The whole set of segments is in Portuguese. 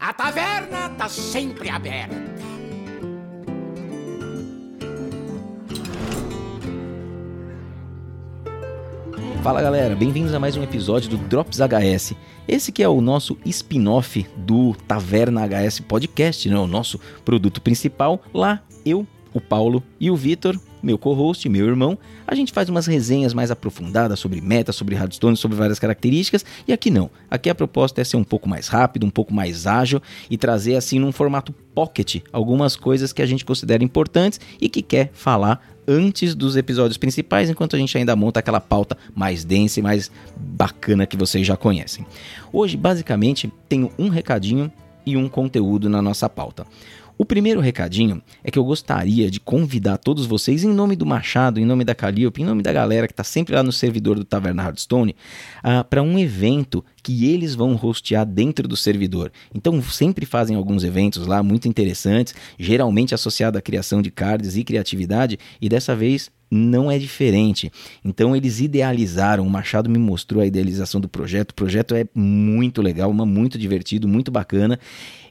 A taverna tá sempre aberta. Fala galera, bem-vindos a mais um episódio do Drops HS. Esse que é o nosso spin-off do Taverna HS Podcast, né? o nosso produto principal. Lá eu, o Paulo e o Vitor, meu co-host, meu irmão, a gente faz umas resenhas mais aprofundadas sobre meta, sobre Hearthstone, sobre várias características. E aqui não. Aqui a proposta é ser um pouco mais rápido, um pouco mais ágil e trazer assim num formato pocket algumas coisas que a gente considera importantes e que quer falar antes dos episódios principais, enquanto a gente ainda monta aquela pauta mais densa e mais bacana que vocês já conhecem. Hoje, basicamente, tenho um recadinho e um conteúdo na nossa pauta. O primeiro recadinho é que eu gostaria de convidar todos vocês, em nome do Machado, em nome da Calliope, em nome da galera que está sempre lá no servidor do Taverna Hardstone, uh, para um evento que eles vão hostear dentro do servidor. Então sempre fazem alguns eventos lá muito interessantes, geralmente associado à criação de cards e criatividade, e dessa vez não é diferente. Então eles idealizaram, o Machado me mostrou a idealização do projeto. O projeto é muito legal, muito divertido, muito bacana.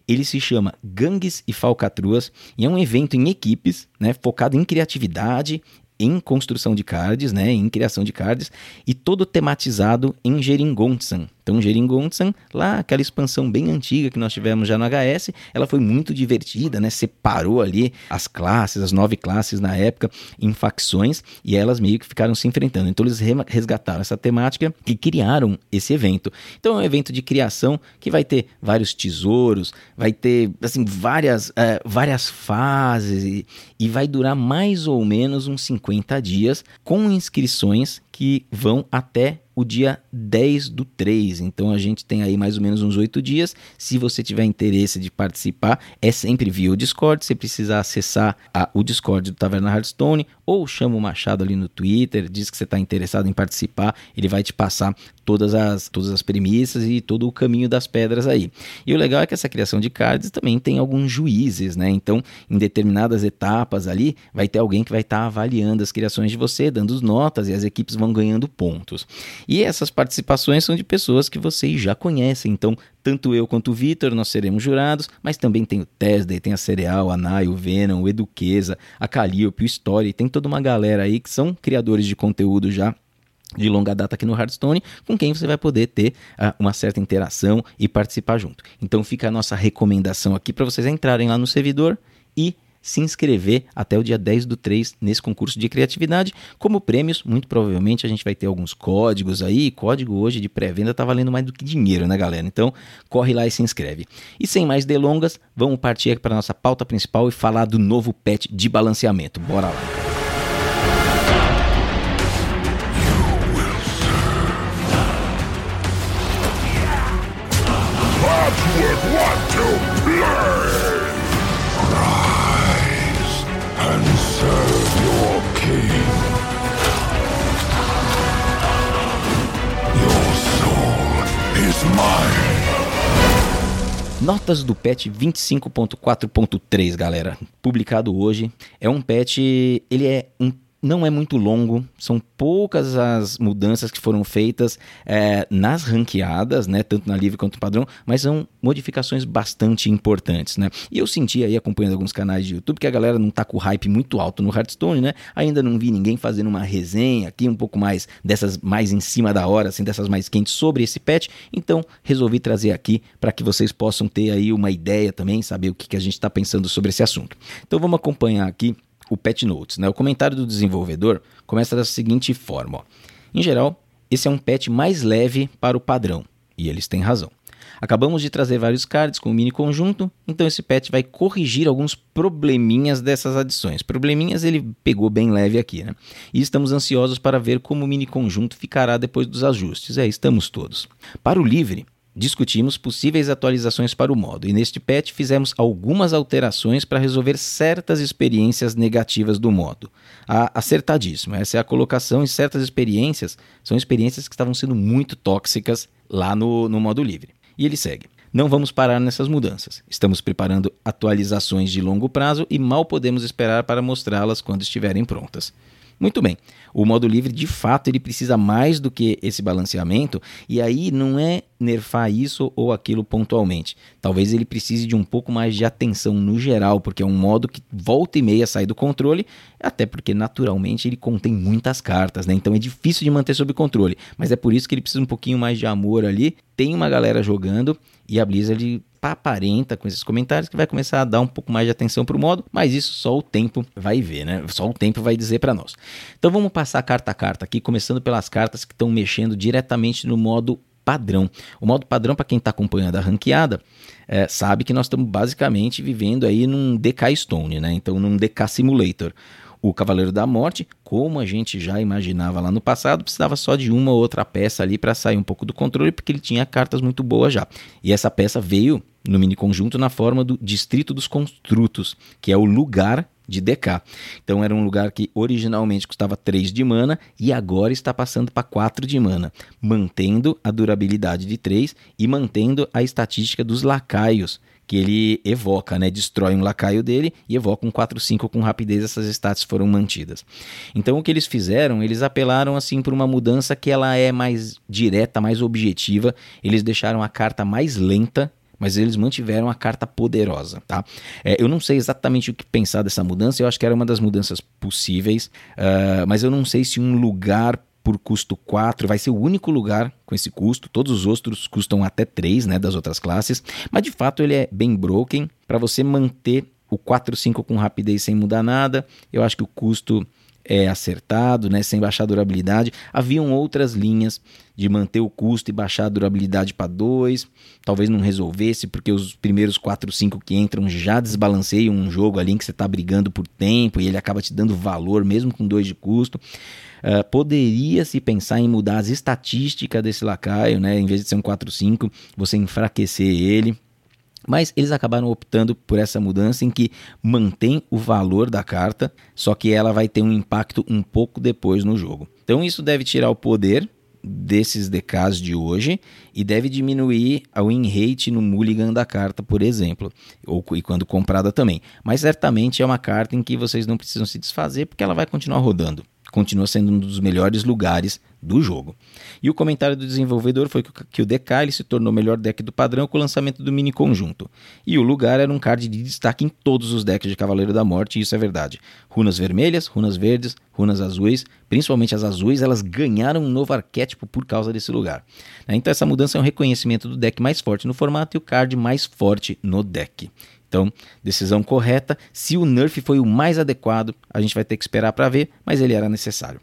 Ele se chama Gangues e Falcatruas e é um evento em equipes, né, focado em criatividade, em construção de cards, né, em criação de cards e todo tematizado em Geringonsan, então, Geringonsan, lá aquela expansão bem antiga que nós tivemos já no HS, ela foi muito divertida, né? Separou ali as classes, as nove classes na época, em facções, e elas meio que ficaram se enfrentando. Então, eles resgataram essa temática e criaram esse evento. Então, é um evento de criação que vai ter vários tesouros, vai ter, assim, várias, uh, várias fases e, e vai durar mais ou menos uns 50 dias com inscrições que vão até o dia 10 do 3. Então a gente tem aí mais ou menos uns 8 dias. Se você tiver interesse de participar, é sempre via o Discord. Você precisa acessar a, o Discord do Taverna Hearthstone ou chama o Machado ali no Twitter, diz que você está interessado em participar, ele vai te passar todas as, todas as premissas e todo o caminho das pedras aí. E o legal é que essa criação de cards também tem alguns juízes, né? Então, em determinadas etapas ali, vai ter alguém que vai estar tá avaliando as criações de você, dando notas e as equipes vão ganhando pontos. E essas participações são de pessoas que vocês já conhecem, então tanto eu quanto o Vitor, nós seremos jurados, mas também tem o Tesday, tem a Cereal, a Nai, o Venom, o Eduqueza, a Calliope, o Story, tem toda uma galera aí que são criadores de conteúdo já de longa data aqui no Hearthstone, com quem você vai poder ter uh, uma certa interação e participar junto. Então fica a nossa recomendação aqui para vocês entrarem lá no servidor e se inscrever até o dia 10 do 3 nesse concurso de criatividade. Como prêmios, muito provavelmente a gente vai ter alguns códigos aí. Código hoje de pré-venda tá valendo mais do que dinheiro, né, galera? Então, corre lá e se inscreve. E sem mais delongas, vamos partir para nossa pauta principal e falar do novo patch de balanceamento. Bora lá. Would want to play. Rise and serve your king. Your soul is mine. Notas do patch 25.4.3, galera. Publicado hoje. É um patch, ele é um não é muito longo, são poucas as mudanças que foram feitas é, nas ranqueadas, né, tanto na livre quanto no padrão, mas são modificações bastante importantes, né? E eu senti aí, acompanhando alguns canais de YouTube, que a galera não tá com o hype muito alto no Hearthstone, né? Ainda não vi ninguém fazendo uma resenha aqui, um pouco mais dessas mais em cima da hora, assim, dessas mais quentes sobre esse patch, então resolvi trazer aqui para que vocês possam ter aí uma ideia também, saber o que, que a gente está pensando sobre esse assunto. Então vamos acompanhar aqui o Pet Notes. Né? O comentário do desenvolvedor começa da seguinte forma: ó. Em geral, esse é um patch mais leve para o padrão, e eles têm razão. Acabamos de trazer vários cards com o mini conjunto, então esse patch vai corrigir alguns probleminhas dessas adições. Probleminhas ele pegou bem leve aqui, né? E estamos ansiosos para ver como o mini conjunto ficará depois dos ajustes. É, estamos todos. Para o livre, discutimos possíveis atualizações para o modo e neste patch fizemos algumas alterações para resolver certas experiências negativas do modo. Ah, acertadíssimo, essa é a colocação e certas experiências são experiências que estavam sendo muito tóxicas lá no, no modo livre. E ele segue. Não vamos parar nessas mudanças. Estamos preparando atualizações de longo prazo e mal podemos esperar para mostrá-las quando estiverem prontas. Muito bem. O modo livre, de fato, ele precisa mais do que esse balanceamento, e aí não é nerfar isso ou aquilo pontualmente. Talvez ele precise de um pouco mais de atenção no geral, porque é um modo que volta e meia sai do controle, até porque naturalmente ele contém muitas cartas, né? Então é difícil de manter sob controle, mas é por isso que ele precisa um pouquinho mais de amor ali. Tem uma galera jogando e a Blizzard aparenta com esses comentários que vai começar a dar um pouco mais de atenção para o modo, mas isso só o tempo vai ver, né? Só o tempo vai dizer para nós. Então vamos passar carta a carta aqui, começando pelas cartas que estão mexendo diretamente no modo padrão. O modo padrão, para quem está acompanhando a ranqueada, é, sabe que nós estamos basicamente vivendo aí num DK Stone, né? Então num DK Simulator. O Cavaleiro da Morte, como a gente já imaginava lá no passado, precisava só de uma ou outra peça ali para sair um pouco do controle, porque ele tinha cartas muito boas já. E essa peça veio no mini conjunto na forma do Distrito dos Construtos, que é o lugar de DK. Então era um lugar que originalmente custava 3 de mana e agora está passando para 4 de mana, mantendo a durabilidade de 3 e mantendo a estatística dos lacaios que ele evoca, né? Destrói um lacaio dele e evoca um 4-5 com rapidez, essas stats foram mantidas. Então o que eles fizeram, eles apelaram assim por uma mudança que ela é mais direta, mais objetiva. Eles deixaram a carta mais lenta mas eles mantiveram a carta poderosa, tá? É, eu não sei exatamente o que pensar dessa mudança, eu acho que era uma das mudanças possíveis, uh, mas eu não sei se um lugar por custo 4 vai ser o único lugar com esse custo, todos os outros custam até 3, né, das outras classes, mas de fato ele é bem broken, para você manter o 4-5 com rapidez sem mudar nada, eu acho que o custo é, acertado, né, sem baixar a durabilidade. Haviam outras linhas de manter o custo e baixar a durabilidade para 2. Talvez não resolvesse, porque os primeiros 4, 5 que entram já desbalanceiam um jogo ali em que você está brigando por tempo e ele acaba te dando valor, mesmo com 2 de custo. Uh, poderia se pensar em mudar as estatísticas desse lacaio, né? Em vez de ser um 4-5, você enfraquecer ele mas eles acabaram optando por essa mudança em que mantém o valor da carta, só que ela vai ter um impacto um pouco depois no jogo. Então isso deve tirar o poder desses DKs de hoje e deve diminuir a win rate no mulligan da carta, por exemplo, ou e quando comprada também. Mas certamente é uma carta em que vocês não precisam se desfazer porque ela vai continuar rodando continua sendo um dos melhores lugares do jogo. E o comentário do desenvolvedor foi que o DK ele se tornou o melhor deck do padrão com o lançamento do mini conjunto. E o lugar era um card de destaque em todos os decks de Cavaleiro da Morte, e isso é verdade. Runas vermelhas, runas verdes, runas azuis, principalmente as azuis, elas ganharam um novo arquétipo por causa desse lugar. Então essa mudança é um reconhecimento do deck mais forte no formato e o card mais forte no deck. Então, decisão correta. Se o nerf foi o mais adequado, a gente vai ter que esperar para ver, mas ele era necessário.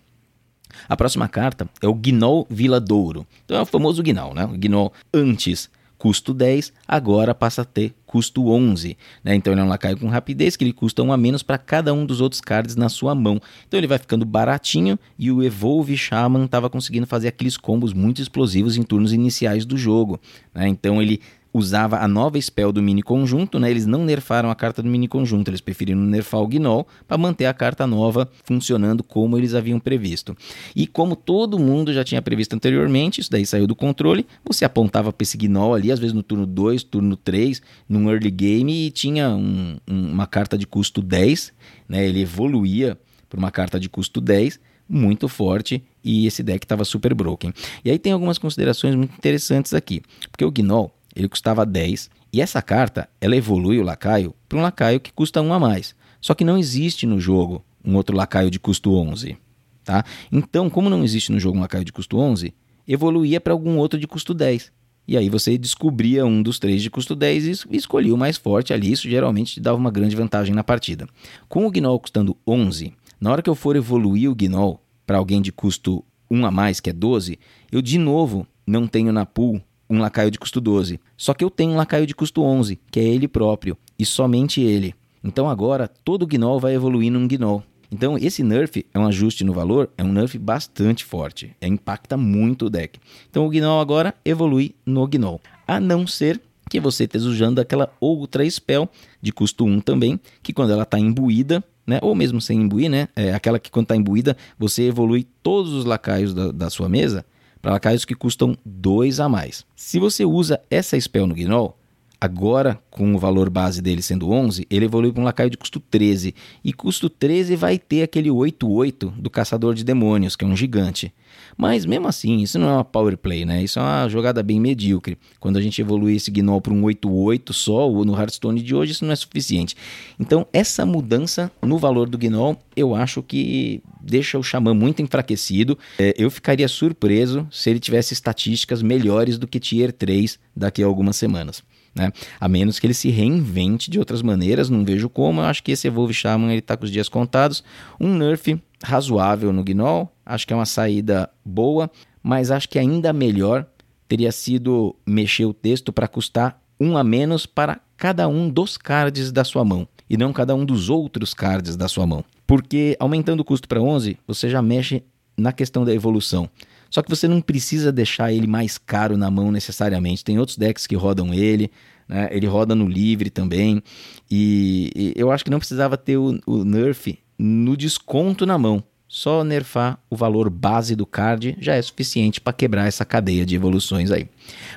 A próxima carta é o Gnoll Vila Douro. Então é o famoso Gnoll, né? O Gnoll antes custo 10, agora passa a ter custo 11. Né? Então ele é um lacaio com rapidez que ele custa um a menos para cada um dos outros cards na sua mão. Então ele vai ficando baratinho e o Evolve Shaman estava conseguindo fazer aqueles combos muito explosivos em turnos iniciais do jogo. Né? Então ele usava a nova spell do mini conjunto, né? Eles não nerfaram a carta do mini conjunto, eles preferiram nerfar o Gnoll para manter a carta nova funcionando como eles haviam previsto. E como todo mundo já tinha previsto anteriormente, isso daí saiu do controle, você apontava para esse Gnoll ali, às vezes no turno 2, turno 3, num early game e tinha um, um, uma carta de custo 10, né? Ele evoluía para uma carta de custo 10 muito forte e esse deck estava super broken. E aí tem algumas considerações muito interessantes aqui, porque o Gnoll ele custava 10, e essa carta ela evolui o lacaio para um lacaio que custa 1 a mais. Só que não existe no jogo um outro lacaio de custo 11. Tá? Então, como não existe no jogo um lacaio de custo 11, evoluía para algum outro de custo 10. E aí você descobria um dos três de custo 10 e escolhia o mais forte ali. Isso geralmente te dava uma grande vantagem na partida. Com o Gnoll custando 11, na hora que eu for evoluir o Gnoll para alguém de custo 1 a mais, que é 12, eu de novo não tenho na pool um lacaio de custo 12. Só que eu tenho um lacaio de custo 11, que é ele próprio, e somente ele. Então agora todo Gnoll vai evoluir num Gnoll. Então esse nerf é um ajuste no valor, é um nerf bastante forte, é, impacta muito o deck. Então o Gnoll agora evolui no Gnoll, a não ser que você esteja usando aquela outra spell de custo 1 também, que quando ela está imbuída, né, ou mesmo sem imbuir, né, é aquela que quando está imbuída você evolui todos os lacaios da, da sua mesa, para lacaios que custam 2 a mais. Se você usa essa spell no Gnoll, Agora, com o valor base dele sendo 11, ele evolui para um lacaio de custo 13. E custo 13 vai ter aquele 8-8 do Caçador de Demônios, que é um gigante. Mas mesmo assim, isso não é uma power play, né? Isso é uma jogada bem medíocre. Quando a gente evolui esse Gnoll para um 8-8 só, ou no Hearthstone de hoje, isso não é suficiente. Então, essa mudança no valor do Gnoll, eu acho que deixa o Xamã muito enfraquecido. É, eu ficaria surpreso se ele tivesse estatísticas melhores do que Tier 3 daqui a algumas semanas. Né? A menos que ele se reinvente de outras maneiras, não vejo como. Eu acho que esse Evolve Shaman ele tá com os dias contados. Um nerf razoável no Gnoll, acho que é uma saída boa, mas acho que ainda melhor teria sido mexer o texto para custar um a menos para cada um dos cards da sua mão e não cada um dos outros cards da sua mão. Porque aumentando o custo para 11, você já mexe na questão da evolução. Só que você não precisa deixar ele mais caro na mão necessariamente. Tem outros decks que rodam ele, né? ele roda no livre também. E, e, eu acho que não precisava ter o, o nerf no desconto na mão. Só nerfar o valor base do card já é suficiente para quebrar essa cadeia de evoluções aí.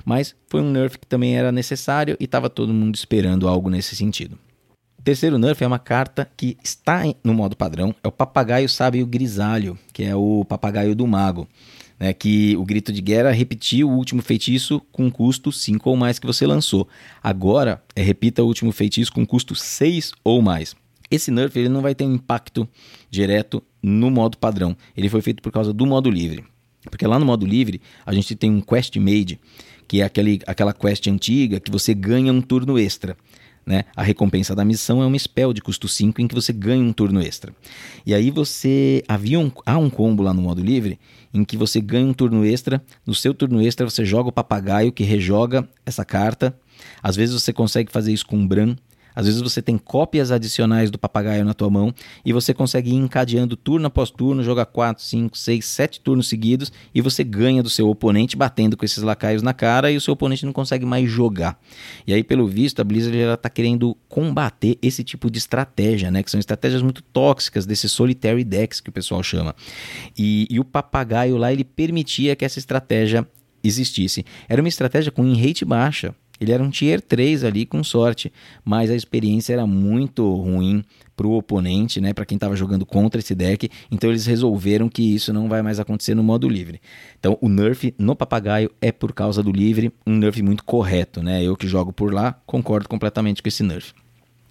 Mas foi um nerf que também era necessário e estava todo mundo esperando algo nesse sentido. O terceiro nerf é uma carta que está no modo padrão, é o Papagaio Sábio Grisalho, que é o Papagaio do Mago né, que o grito de guerra repetiu o último feitiço com custo 5 ou mais que você lançou. Agora, é, repita o último feitiço com custo 6 ou mais. Esse nerf ele não vai ter um impacto direto no modo padrão. Ele foi feito por causa do modo livre. Porque lá no modo livre, a gente tem um quest made, que é aquele, aquela quest antiga que você ganha um turno extra. Né? A recompensa da missão é um spell de custo 5 em que você ganha um turno extra. E aí você. Havia um, há um combo lá no modo livre em que você ganha um turno extra. No seu turno extra, você joga o papagaio que rejoga essa carta. Às vezes você consegue fazer isso com um Bran, às vezes você tem cópias adicionais do papagaio na tua mão e você consegue ir encadeando turno após turno, joga 4, 5, 6, 7 turnos seguidos e você ganha do seu oponente batendo com esses lacaios na cara e o seu oponente não consegue mais jogar. E aí, pelo visto, a Blizzard está querendo combater esse tipo de estratégia, né? Que são estratégias muito tóxicas desses solitary decks que o pessoal chama. E, e o papagaio lá ele permitia que essa estratégia existisse. Era uma estratégia com in rate baixa. Ele era um tier 3 ali com sorte, mas a experiência era muito ruim para o oponente, né, para quem estava jogando contra esse deck. Então eles resolveram que isso não vai mais acontecer no modo livre. Então o nerf no papagaio é por causa do livre, um nerf muito correto, né? Eu que jogo por lá concordo completamente com esse nerf.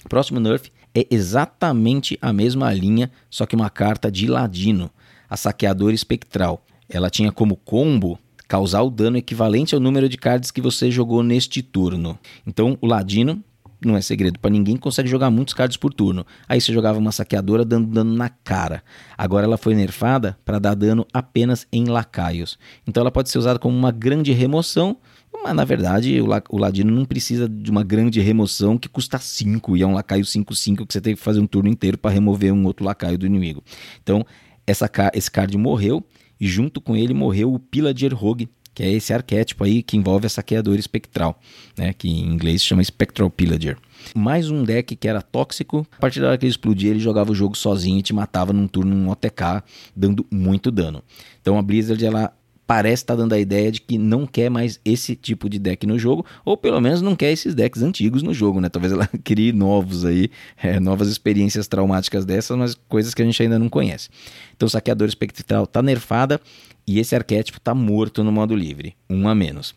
Próximo nerf é exatamente a mesma linha, só que uma carta de ladino, a saqueadora espectral. Ela tinha como combo causar o dano equivalente ao número de cards que você jogou neste turno. Então, o Ladino, não é segredo para ninguém, consegue jogar muitos cards por turno. Aí você jogava uma saqueadora dando dano na cara. Agora ela foi nerfada para dar dano apenas em lacaios. Então ela pode ser usada como uma grande remoção, mas na verdade o, Ladino não precisa de uma grande remoção que custa 5 e é um lacaio 5-5 que você tem que fazer um turno inteiro para remover um outro lacaio do inimigo. Então essa, esse card morreu e junto com ele morreu o Pillager Rogue, que é esse arquétipo aí que envolve a saqueadora espectral, né, que em inglês se chama Spectral Pillager. Mais um deck que era tóxico, a partir da hora que ele explodia, ele jogava o jogo sozinho e te matava num turno um OTK, dando muito dano. Então a Blizzard ela parece estar tá dando a ideia de que não quer mais esse tipo de deck no jogo, ou pelo menos não quer esses decks antigos no jogo, né? Talvez ela crie novos aí, é, novas experiências traumáticas dessas, mas coisas que a gente ainda não conhece. Então, Saqueador Espectral tá nerfada e esse arquétipo tá morto no modo livre, um a menos.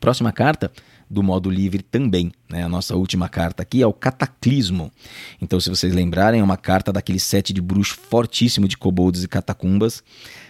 Próxima carta do modo livre também. Né? A nossa última carta aqui é o Cataclismo. Então, se vocês lembrarem, é uma carta daquele set de bruxo fortíssimo de kobolds e catacumbas.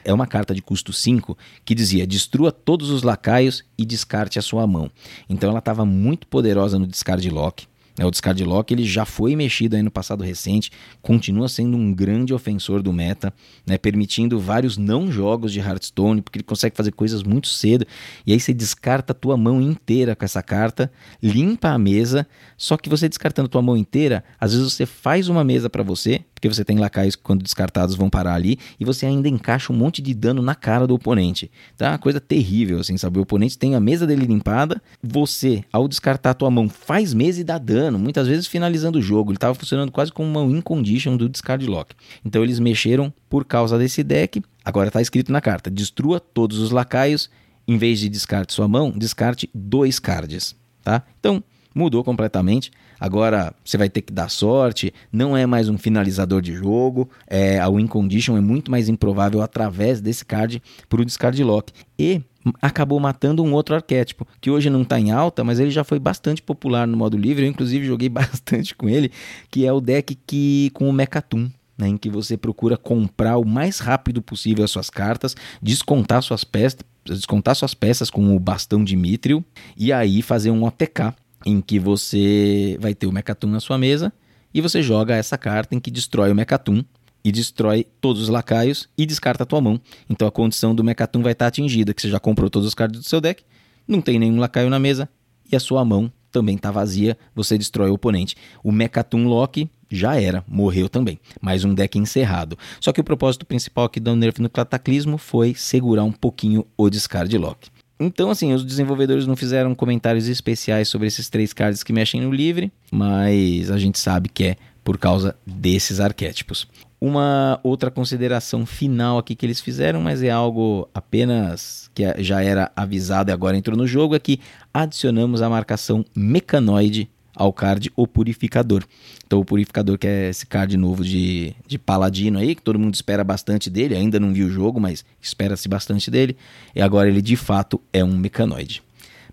É uma carta de custo 5 que dizia: destrua todos os lacaios e descarte a sua mão. Então, ela estava muito poderosa no discard lock. É, o Discard Lock ele já foi mexido aí no passado recente, continua sendo um grande ofensor do meta, né, permitindo vários não jogos de Hearthstone, porque ele consegue fazer coisas muito cedo, e aí você descarta a tua mão inteira com essa carta, limpa a mesa, só que você descartando a tua mão inteira, às vezes você faz uma mesa para você, porque você tem lacaios que quando descartados vão parar ali, e você ainda encaixa um monte de dano na cara do oponente. Tá? Uma coisa terrível, assim, sabe? O oponente tem a mesa dele limpada, você, ao descartar a tua mão, faz mesa e dá dano, muitas vezes finalizando o jogo. Ele estava funcionando quase como uma win condition do discard lock. Então eles mexeram por causa desse deck. Agora está escrito na carta: destrua todos os lacaios. Em vez de descarte sua mão, descarte dois cards. Tá? Então, mudou completamente. Agora você vai ter que dar sorte, não é mais um finalizador de jogo, é, a win condition é muito mais improvável através desse card por o discard lock. E acabou matando um outro arquétipo, que hoje não está em alta, mas ele já foi bastante popular no modo livre, eu inclusive joguei bastante com ele, que é o deck que com o Mechatum. Né, em que você procura comprar o mais rápido possível as suas cartas, descontar suas peças, descontar suas peças com o bastão de Mithril e aí fazer um OTK em que você vai ter o Mechatum na sua mesa e você joga essa carta em que destrói o Mechatum e destrói todos os lacaios e descarta a tua mão. Então a condição do Mechatum vai estar atingida, que você já comprou todos os cards do seu deck, não tem nenhum lacaio na mesa e a sua mão também está vazia, você destrói o oponente. O Mechatum Lock já era, morreu também. Mais um deck encerrado. Só que o propósito principal aqui do Nerf no Cataclismo foi segurar um pouquinho o discard lock. Então, assim, os desenvolvedores não fizeram comentários especiais sobre esses três cards que mexem no livre, mas a gente sabe que é por causa desses arquétipos. Uma outra consideração final aqui que eles fizeram, mas é algo apenas que já era avisado e agora entrou no jogo, é que adicionamos a marcação mecanoide ao card O Purificador. Então, o Purificador, que é esse card novo de, de Paladino aí, que todo mundo espera bastante dele, ainda não viu o jogo, mas espera-se bastante dele, e agora ele de fato é um mecanoide.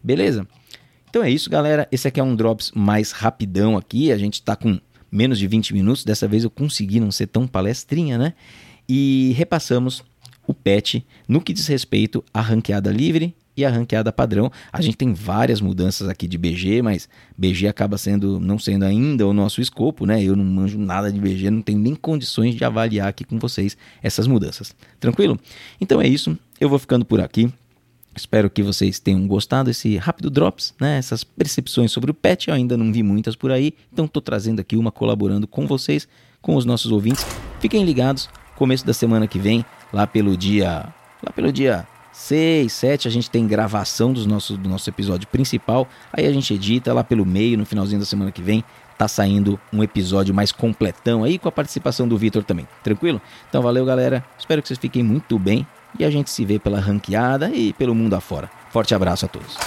Beleza? Então é isso, galera. Esse aqui é um Drops mais rapidão aqui. A gente está com menos de 20 minutos. Dessa vez eu consegui não ser tão palestrinha, né? E repassamos o patch no que diz respeito à ranqueada livre e a ranqueada padrão. A gente tem várias mudanças aqui de BG, mas BG acaba sendo não sendo ainda o nosso escopo, né? Eu não manjo nada de BG, não tenho nem condições de avaliar aqui com vocês essas mudanças. Tranquilo? Então é isso. Eu vou ficando por aqui. Espero que vocês tenham gostado desse rápido drops, né? Essas percepções sobre o patch, eu ainda não vi muitas por aí, então estou trazendo aqui uma colaborando com vocês, com os nossos ouvintes. Fiquem ligados, começo da semana que vem, lá pelo dia, lá pelo dia 6, 7, a gente tem gravação dos nossos, do nosso episódio principal. Aí a gente edita lá pelo meio, no finalzinho da semana que vem, tá saindo um episódio mais completão aí com a participação do Vitor também. Tranquilo? Então valeu, galera. Espero que vocês fiquem muito bem e a gente se vê pela ranqueada e pelo mundo afora. Forte abraço a todos.